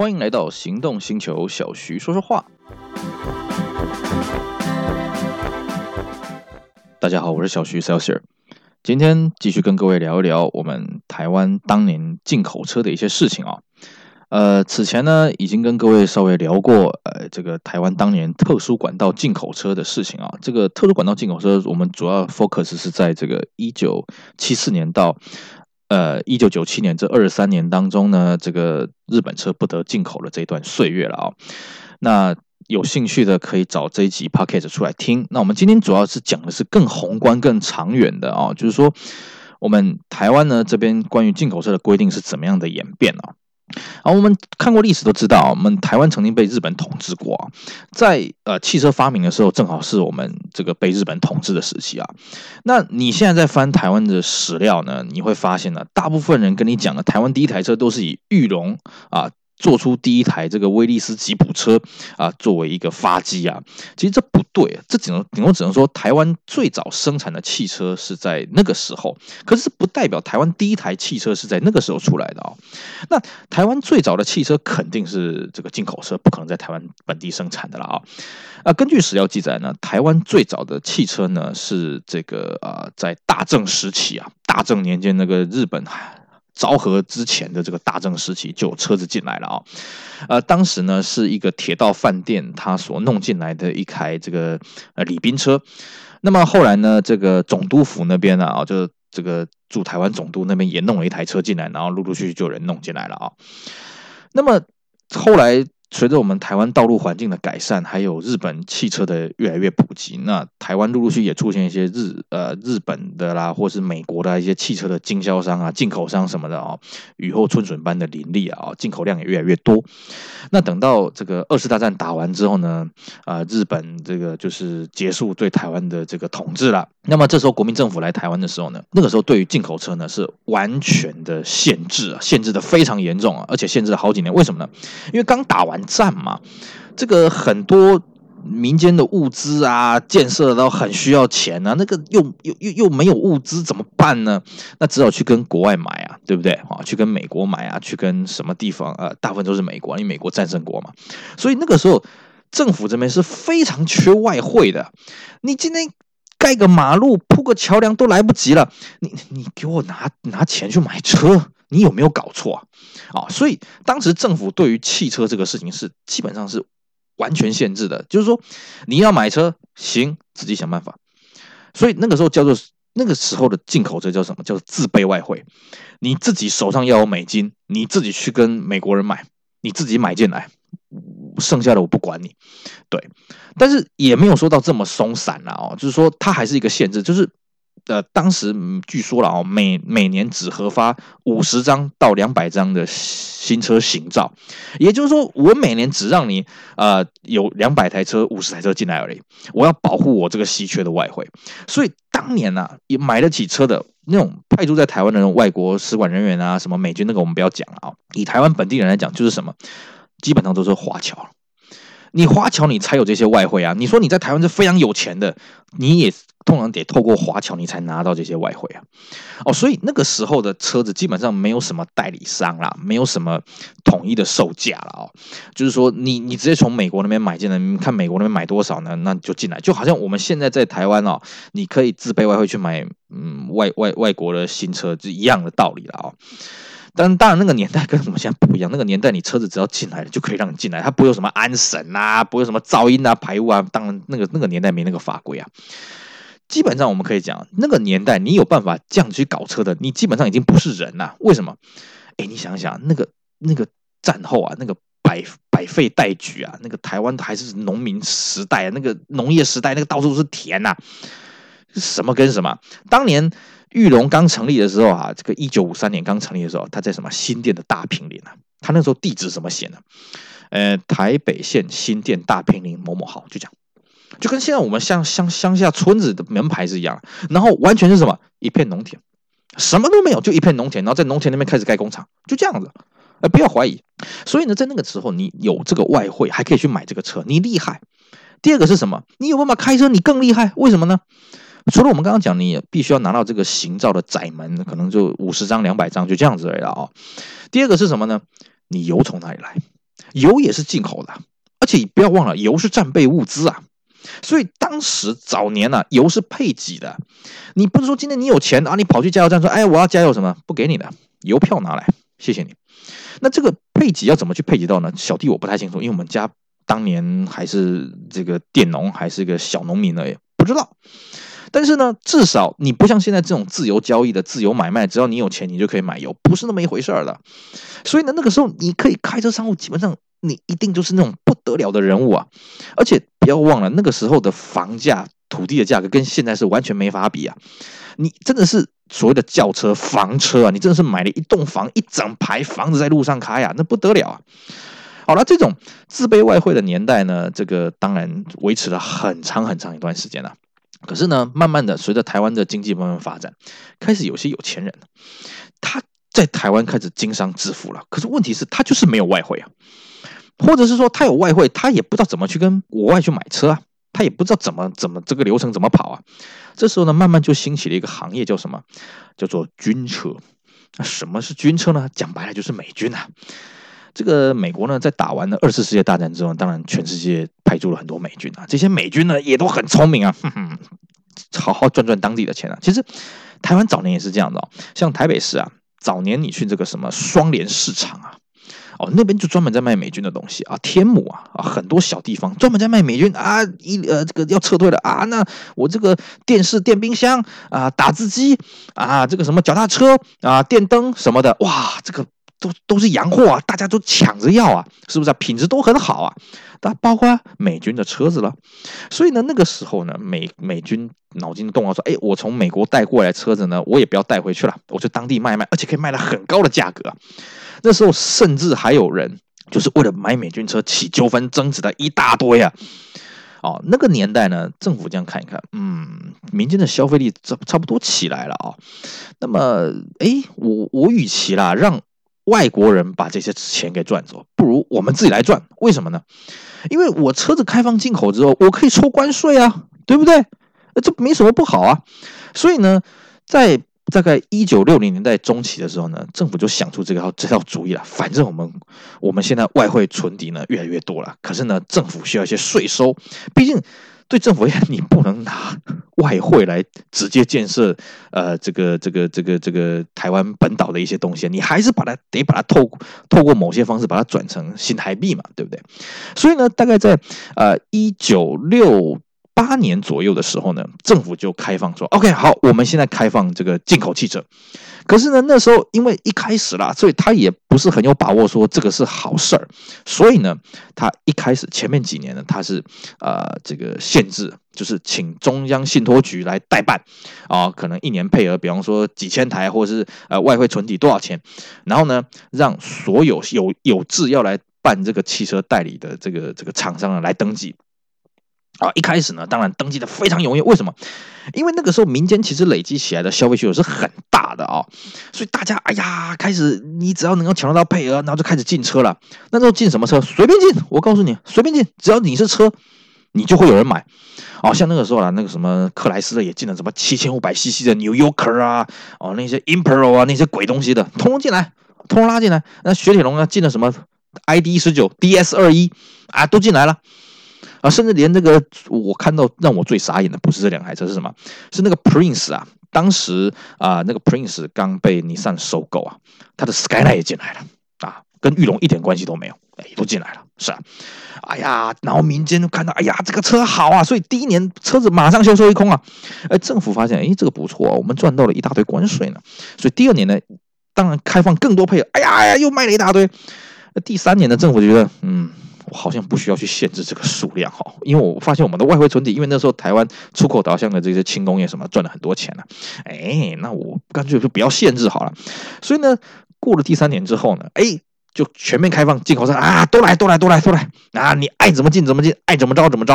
欢迎来到行动星球，小徐说说话。大家好，我是小徐 Celsius，今天继续跟各位聊一聊我们台湾当年进口车的一些事情啊。呃，此前呢，已经跟各位稍微聊过，呃，这个台湾当年特殊管道进口车的事情啊。这个特殊管道进口车，我们主要 focus 是在这个一九七四年到呃一九九七年这二十三年当中呢，这个日本车不得进口的这段岁月了啊。那有兴趣的可以找这一集 podcast 出来听。那我们今天主要是讲的是更宏观、更长远的啊，就是说我们台湾呢这边关于进口车的规定是怎么样的演变啊？而，我们看过历史都知道，我们台湾曾经被日本统治过。在呃汽车发明的时候，正好是我们这个被日本统治的时期啊。那你现在在翻台湾的史料呢，你会发现呢，大部分人跟你讲的台湾第一台车都是以裕隆啊。做出第一台这个威利斯吉普车啊，作为一个发迹啊，其实这不对，这只能顶多只能说台湾最早生产的汽车是在那个时候，可是不代表台湾第一台汽车是在那个时候出来的啊。那台湾最早的汽车肯定是这个进口车，不可能在台湾本地生产的了啊。啊，根据史料记载呢，台湾最早的汽车呢是这个啊，在大正时期啊，大正年间那个日本。昭和之前的这个大正时期就有车子进来了啊，呃，当时呢是一个铁道饭店他所弄进来的一台这个呃礼宾车，那么后来呢，这个总督府那边呢啊，就这个驻台湾总督那边也弄了一台车进来，然后陆陆续续就有人弄进来了啊，那么后来。随着我们台湾道路环境的改善，还有日本汽车的越来越普及，那台湾陆陆续续也出现一些日呃日本的啦，或是美国的一些汽车的经销商啊、进口商什么的啊、哦，雨后春笋般的林立啊，进口量也越来越多。那等到这个二次大战打完之后呢，啊、日本这个就是结束对台湾的这个统治了。那么这时候国民政府来台湾的时候呢，那个时候对于进口车呢是完全的限制啊，限制的非常严重啊，而且限制了好几年。为什么呢？因为刚打完。战嘛，这个很多民间的物资啊，建设都很需要钱啊，那个又又又又没有物资怎么办呢？那只好去跟国外买啊，对不对啊？去跟美国买啊，去跟什么地方？呃，大部分都是美国，因为美国战胜国嘛。所以那个时候政府这边是非常缺外汇的。你今天盖个马路、铺个桥梁都来不及了，你你给我拿拿钱去买车？你有没有搞错啊？啊，所以当时政府对于汽车这个事情是基本上是完全限制的，就是说你要买车行，自己想办法。所以那个时候叫做那个时候的进口车叫什么？叫自备外汇，你自己手上要有美金，你自己去跟美国人买，你自己买进来，剩下的我不管你。对，但是也没有说到这么松散了哦，就是说它还是一个限制，就是。呃，当时据说了哦，每每年只核发五十张到两百张的新车行照，也就是说，我每年只让你呃有两百台车、五十台车进来而已。我要保护我这个稀缺的外汇，所以当年呢、啊，也买得起车的那种派驻在台湾的那种外国使馆人员啊，什么美军那个我们不要讲了啊。以台湾本地人来讲，就是什么，基本上都是华侨。你华侨，你才有这些外汇啊！你说你在台湾是非常有钱的，你也通常得透过华侨，你才拿到这些外汇啊！哦，所以那个时候的车子基本上没有什么代理商啦，没有什么统一的售价了哦。就是说你，你直接从美国那边买进来，你看美国那边买多少呢？那就进来，就好像我们现在在台湾哦，你可以自备外汇去买嗯外外外国的新车，是一样的道理了哦。但当然，那个年代跟我们现在不一样。那个年代，你车子只要进来了就可以让你进来，它不会有什么安审啊，不会有什么噪音啊、排污啊。当然，那个那个年代没那个法规啊。基本上，我们可以讲，那个年代你有办法这样去搞车的，你基本上已经不是人了。为什么？哎，你想想，那个那个战后啊，那个百百废待举啊，那个台湾还是农民时代，那个农业时代，那个到处是田呐、啊，什么跟什么？当年。裕隆刚成立的时候啊，这个一九五三年刚成立的时候，他在什么新店的大坪林啊？他那时候地址怎么写呢？呃，台北县新店大坪林某某号，就讲，就跟现在我们乡乡乡下村子的门牌是一样。然后完全是什么一片农田，什么都没有，就一片农田。然后在农田那边开始盖工厂，就这样子。呃，不要怀疑。所以呢，在那个时候，你有这个外汇，还可以去买这个车，你厉害。第二个是什么？你有办法开车，你更厉害。为什么呢？除了我们刚刚讲，你也必须要拿到这个行照的窄门，可能就五十张、两百张，就这样子而已了啊。第二个是什么呢？你油从哪里来？油也是进口的，而且不要忘了，油是战备物资啊。所以当时早年啊，油是配给的。你不是说今天你有钱啊，你跑去加油站说，哎，我要加油什么？不给你的，油票拿来，谢谢你。那这个配给要怎么去配给到呢？小弟我不太清楚，因为我们家当年还是这个佃农，还是一个小农民而已，不知道。但是呢，至少你不像现在这种自由交易的自由买卖，只要你有钱，你就可以买油，不是那么一回事儿的。所以呢，那个时候你可以开车商务，基本上你一定就是那种不得了的人物啊。而且不要忘了，那个时候的房价、土地的价格跟现在是完全没法比啊。你真的是所谓的轿车、房车啊，你真的是买了一栋房、一整排房子在路上开啊，那不得了啊。好了，这种自备外汇的年代呢，这个当然维持了很长很长一段时间了。可是呢，慢慢的，随着台湾的经济慢慢发展，开始有些有钱人，他在台湾开始经商致富了。可是问题是，他就是没有外汇啊，或者是说他有外汇，他也不知道怎么去跟国外去买车啊，他也不知道怎么怎么这个流程怎么跑啊。这时候呢，慢慢就兴起了一个行业，叫什么？叫做军车。那什么是军车呢？讲白了就是美军啊。这个美国呢，在打完了二次世界大战之后，当然全世界派驻了很多美军啊。这些美军呢，也都很聪明啊，哼哼，好好赚赚当地的钱啊。其实台湾早年也是这样的哦，像台北市啊，早年你去这个什么双连市场啊，哦，那边就专门在卖美军的东西啊。天母啊啊，很多小地方专门在卖美军啊。一呃，这个要撤退了啊，那我这个电视、电冰箱啊，打字机啊，这个什么脚踏车啊，电灯什么的，哇，这个。都都是洋货啊，大家都抢着要啊，是不是啊？品质都很好啊，那包括美军的车子了。所以呢，那个时候呢，美美军脑筋动啊，说：“哎，我从美国带过来车子呢，我也不要带回去了，我就当地卖卖，而且可以卖了很高的价格。”那时候甚至还有人就是为了买美军车起纠纷争执的一大堆啊。哦，那个年代呢，政府这样看一看，嗯，民间的消费力差差不多起来了啊。那么，哎，我我与其啦让外国人把这些钱给赚走，不如我们自己来赚。为什么呢？因为我车子开放进口之后，我可以抽关税啊，对不对？这没什么不好啊。所以呢，在大概一九六零年代中期的时候呢，政府就想出这个这套主意了。反正我们我们现在外汇存底呢越来越多了，可是呢，政府需要一些税收，毕竟。对政府而言，你不能拿外汇来直接建设，呃，这个这个这个这个台湾本岛的一些东西，你还是把它得把它透透过某些方式把它转成新台币嘛，对不对？所以呢，大概在呃一九六八年左右的时候呢，政府就开放说，OK，好，我们现在开放这个进口汽车。可是呢，那时候因为一开始啦，所以他也不是很有把握说这个是好事儿，所以呢，他一开始前面几年呢，他是呃这个限制，就是请中央信托局来代办啊，可能一年配额，比方说几千台，或者是呃外汇存底多少钱，然后呢，让所有有有志要来办这个汽车代理的这个这个厂商呢来登记。啊，一开始呢，当然登记的非常踊跃。为什么？因为那个时候民间其实累积起来的消费需求是很大的啊，所以大家哎呀，开始你只要能够抢得到配额，然后就开始进车了。那时候进什么车？随便进，我告诉你，随便进，只要你是车，你就会有人买。哦，像那个时候啊，那个什么克莱斯勒也进了什么七千五百 CC 的 New Yorker 啊，哦那些 Impero 啊那些鬼东西的，通通进来，通通拉进来。那雪铁龙呢，进了什么 ID 十九 DS 二一啊，都进来了。啊，甚至连这个我看到让我最傻眼的不是这两台车，是什么？是那个 Prince 啊，当时啊，那个 Prince 刚被尼桑收购啊，他的 Skyline 也进来了啊，跟裕隆一点关系都没有，哎，都进来了，是啊，哎呀，然后民间就看到，哎呀，这个车好啊，所以第一年车子马上销售一空啊，哎，政府发现，哎，这个不错啊，我们赚到了一大堆关税呢，所以第二年呢，当然开放更多配额，哎呀哎呀，又卖了一大堆，第三年的政府觉得，嗯。好像不需要去限制这个数量哈，因为我发现我们的外汇存底，因为那时候台湾出口导向的这些轻工业什么赚了很多钱了，哎，那我干脆就不要限制好了。所以呢，过了第三年之后呢，哎，就全面开放进口车啊，都来都来都来都来啊，你爱怎么进怎么进，爱怎么着怎么着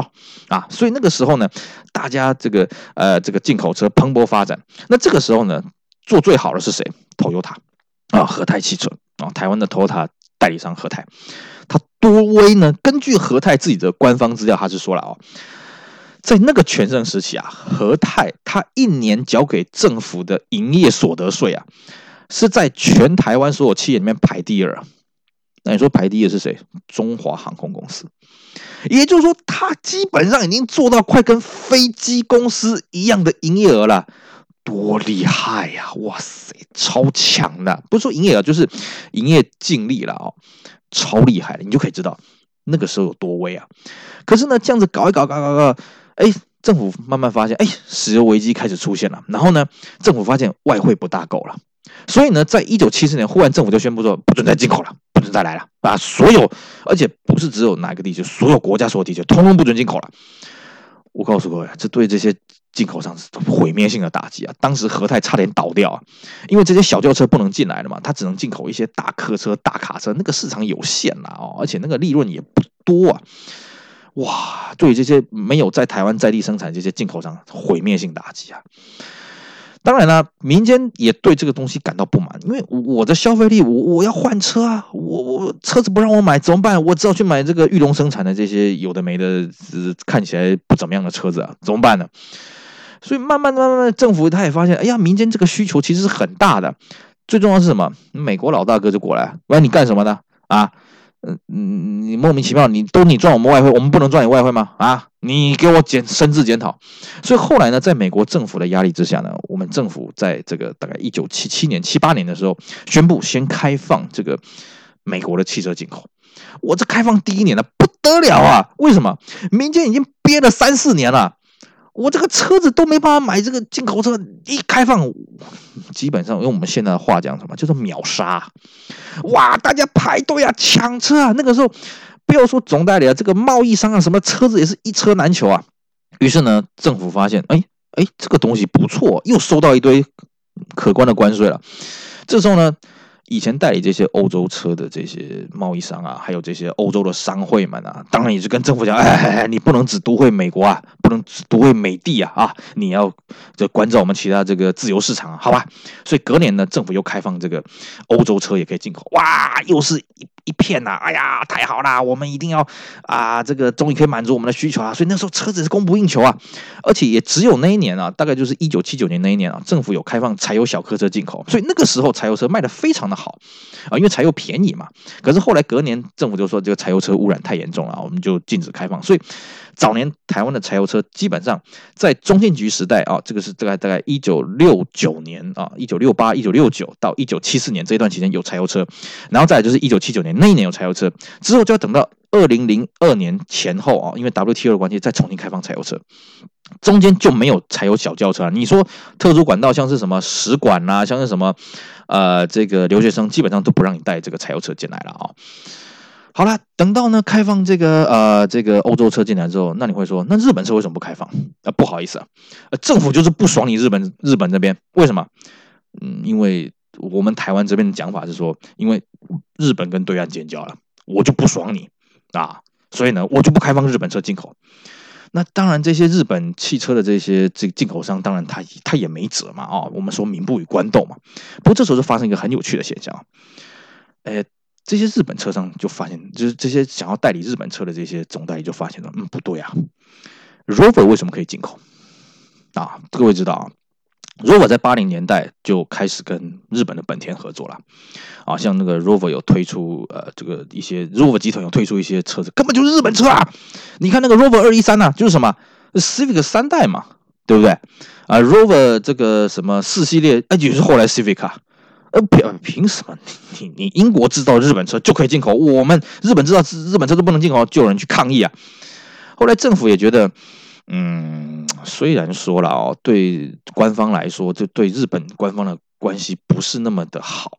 啊。所以那个时候呢，大家这个呃这个进口车蓬勃发展。那这个时候呢，做最好的是谁？Toyota 啊，和泰汽车啊，台湾的 Toyota 代理商和泰。它多威呢？根据和泰自己的官方资料，他是说了哦，在那个全盛时期啊，和泰它一年缴给政府的营业所得税啊，是在全台湾所有企业里面排第二，那你说排第一的是谁？中华航空公司。也就是说，它基本上已经做到快跟飞机公司一样的营业额了，多厉害呀！哇塞，超强的！不是说营业额，就是营业净利了哦，超厉害的，你就可以知道那个时候有多危啊！可是呢，这样子搞一搞，搞搞搞，哎，政府慢慢发现，哎，石油危机开始出现了。然后呢，政府发现外汇不大够了，所以呢，在一九七四年，忽然政府就宣布说，不准再进口了。不准再来了啊！所有，而且不是只有哪个地区，所有国家、所有地区，通通不准进口了。我告诉各位，这对这些进口商是毁灭性的打击啊！当时和泰差点倒掉，因为这些小轿车不能进来了嘛，它只能进口一些大客车、大卡车，那个市场有限呐哦，而且那个利润也不多啊！哇，对这些没有在台湾在地生产这些进口商，毁灭性打击啊！当然了，民间也对这个东西感到不满，因为我的消费力，我我要换车啊，我我车子不让我买怎么办？我只好去买这个裕隆生产的这些有的没的，看起来不怎么样的车子啊，怎么办呢？所以慢慢慢慢慢，政府他也发现，哎呀，民间这个需求其实是很大的。最重要是什么？美国老大哥就过来，问你干什么呢？啊？嗯嗯，你莫名其妙，你都你赚我们外汇，我们不能赚你外汇吗？啊，你给我检深自检讨。所以后来呢，在美国政府的压力之下呢，我们政府在这个大概一九七七年、七八年的时候，宣布先开放这个美国的汽车进口。我这开放第一年呢，不得了啊！为什么？民间已经憋了三四年了。我这个车子都没办法买，这个进口车一开放，基本上用我们现在的话讲什么，叫做秒杀，哇！大家排队啊，抢车啊。那个时候，不要说总代理啊，这个贸易商啊，什么车子也是一车难求啊。于是呢，政府发现，哎哎，这个东西不错，又收到一堆可观的关税了。这时候呢。以前代理这些欧洲车的这些贸易商啊，还有这些欧洲的商会们啊，当然也是跟政府讲，哎，你不能只独惠美国啊，不能只独惠美帝啊，啊，你要这关照我们其他这个自由市场啊，好吧？所以隔年呢，政府又开放这个欧洲车也可以进口，哇，又是一一片呐，哎呀，太好啦，我们一定要啊，这个终于可以满足我们的需求啊，所以那时候车子是供不应求啊，而且也只有那一年啊，大概就是一九七九年那一年啊，政府有开放柴油小客车进口，所以那个时候柴油车卖的非常的。好啊，因为柴油便宜嘛。可是后来隔年政府就说这个柴油车污染太严重了，我们就禁止开放。所以早年台湾的柴油车基本上在中信局时代啊，这个是大概大概一九六九年啊，一九六八、一九六九到一九七四年这一段期间有柴油车，然后再来就是一九七九年那一年有柴油车，之后就要等到二零零二年前后啊，因为 WTO 的关系再重新开放柴油车。中间就没有柴油小轿车。你说特殊管道，像是什么使馆呐、啊，像是什么呃，这个留学生基本上都不让你带这个柴油车进来了啊。好了，等到呢开放这个呃这个欧洲车进来之后，那你会说，那日本车为什么不开放？啊，不好意思啊，政府就是不爽你日本日本这边，为什么？嗯，因为我们台湾这边的讲法是说，因为日本跟对岸建交了，我就不爽你啊，所以呢，我就不开放日本车进口。那当然，这些日本汽车的这些这进口商，当然他他也没辙嘛啊、哦，我们说民不与官斗嘛。不过这时候就发生一个很有趣的现象，哎，这些日本车商就发现，就是这些想要代理日本车的这些总代理就发现了，嗯，不对啊，Rover 为什么可以进口啊？各位知道啊。Rover 在八零年代就开始跟日本的本田合作了，啊，像那个 Rover 有推出呃这个一些 Rover 集团有推出一些车子，根本就是日本车啊！你看那个 Rover 二一三呐，就是什么 Civic 三代嘛，对不对？啊，Rover 这个什么四系列，哎，就是后来 Civic 啊，呃，凭凭什么你你你英国制造日本车就可以进口，我们日本制造日本车都不能进口，就有人去抗议啊。后来政府也觉得。嗯，虽然说了哦，对官方来说，就对日本官方的关系不是那么的好，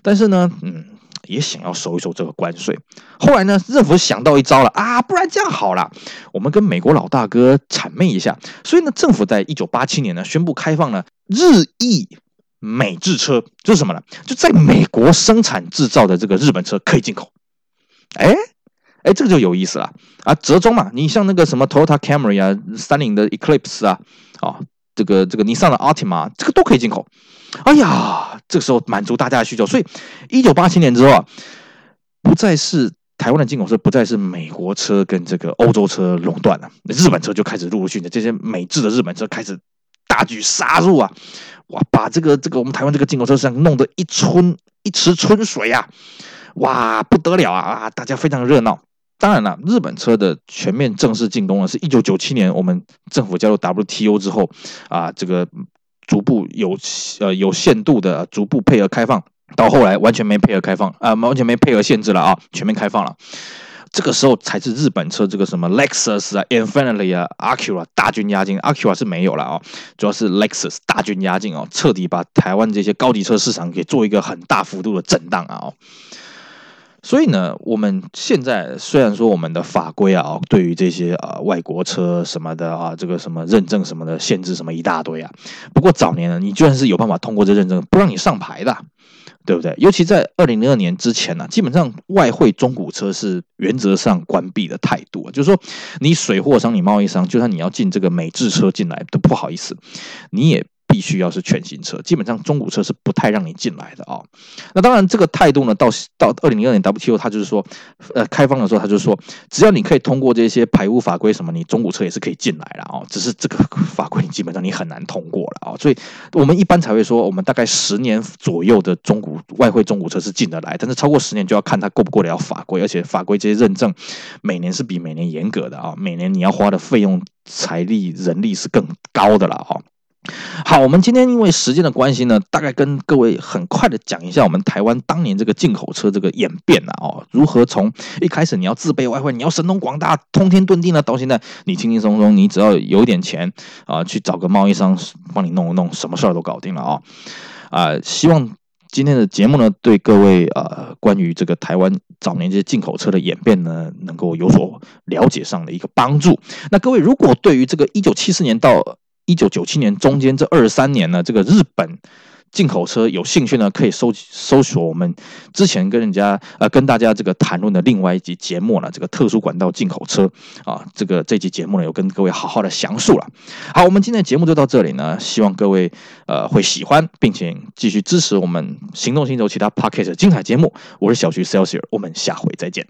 但是呢，嗯，也想要收一收这个关税。后来呢，政府想到一招了啊，不然这样好了，我们跟美国老大哥谄媚一下。所以呢，政府在一九八七年呢，宣布开放了日意美制车，就是什么呢？就在美国生产制造的这个日本车可以进口。哎。哎，这个就有意思了啊！折中嘛，你像那个什么 Toyota Camry 啊，三菱的 Eclipse 啊，啊，这个这个尼桑的 Altima，这个都可以进口。哎呀，这个时候满足大家的需求，所以一九八七年之后啊，不再是台湾的进口车，不再是美国车跟这个欧洲车垄断了，日本车就开始陆陆续续的这些美制的日本车开始大举杀入啊！哇，把这个这个我们台湾这个进口车市场弄得一春一池春水啊！哇，不得了啊啊！大家非常热闹。当然了，日本车的全面正式进攻呢，是一九九七年我们政府加入 WTO 之后啊，这个逐步有呃有限度的逐步配合开放，到后来完全没配合开放啊，完全没配合限制了啊，全面开放了。这个时候才是日本车这个什么 Lexus 啊、Infiniti 啊、Acura 大军压境，Acura 是没有了啊，主要是 Lexus 大军压境哦，彻底把台湾这些高级车市场给做一个很大幅度的震荡啊。所以呢，我们现在虽然说我们的法规啊，对于这些啊外国车什么的啊，这个什么认证什么的限制什么一大堆啊，不过早年呢，你居然是有办法通过这认证，不让你上牌的。对不对？尤其在二零零二年之前呢、基本上外汇中古车是原则上关闭的态度，就是说，你水货商、你贸易商，就算你要进这个美制车进来，都不好意思，你也。必须要是全新车，基本上中古车是不太让你进来的啊、那当然，这个态度呢，到到二零零二年 WTO，他就是说，呃，开放的时候，他就是说，只要你可以通过这些排污法规什么，你中古车也是可以进来了啊、只是这个法规基本上你很难通过了啊、所以我们一般才会说，我们大概十年左右的中古外汇中古车是进得来，但是超过十年就要看它过不过得了法规，而且法规这些认证每年是比每年严格的啊、每年你要花的费用、财力、人力是更高的了哈。哦好，我们今天因为时间的关系呢，大概跟各位很快的讲一下我们台湾当年这个进口车这个演变啊，哦，如何从一开始你要自备外汇，你要神通广大、通天遁地呢，到现在你轻轻松松，你只要有点钱啊，去找个贸易商帮你弄一弄，什么事儿都搞定了啊！啊，希望今天的节目呢，对各位呃，关于这个台湾早年这些进口车的演变呢，能够有所了解上的一个帮助。那各位如果对于这个一九七四年到一九九七年中间这二十三年呢，这个日本进口车有兴趣呢，可以搜搜索我们之前跟人家呃跟大家这个谈论的另外一集节目了，这个特殊管道进口车啊，这个这集节目呢有跟各位好好的详述了。好，我们今天的节目就到这里呢，希望各位呃会喜欢，并且继续支持我们行动星球其他 p o c k e t 精彩节目。我是小徐 Celsius，我们下回再见。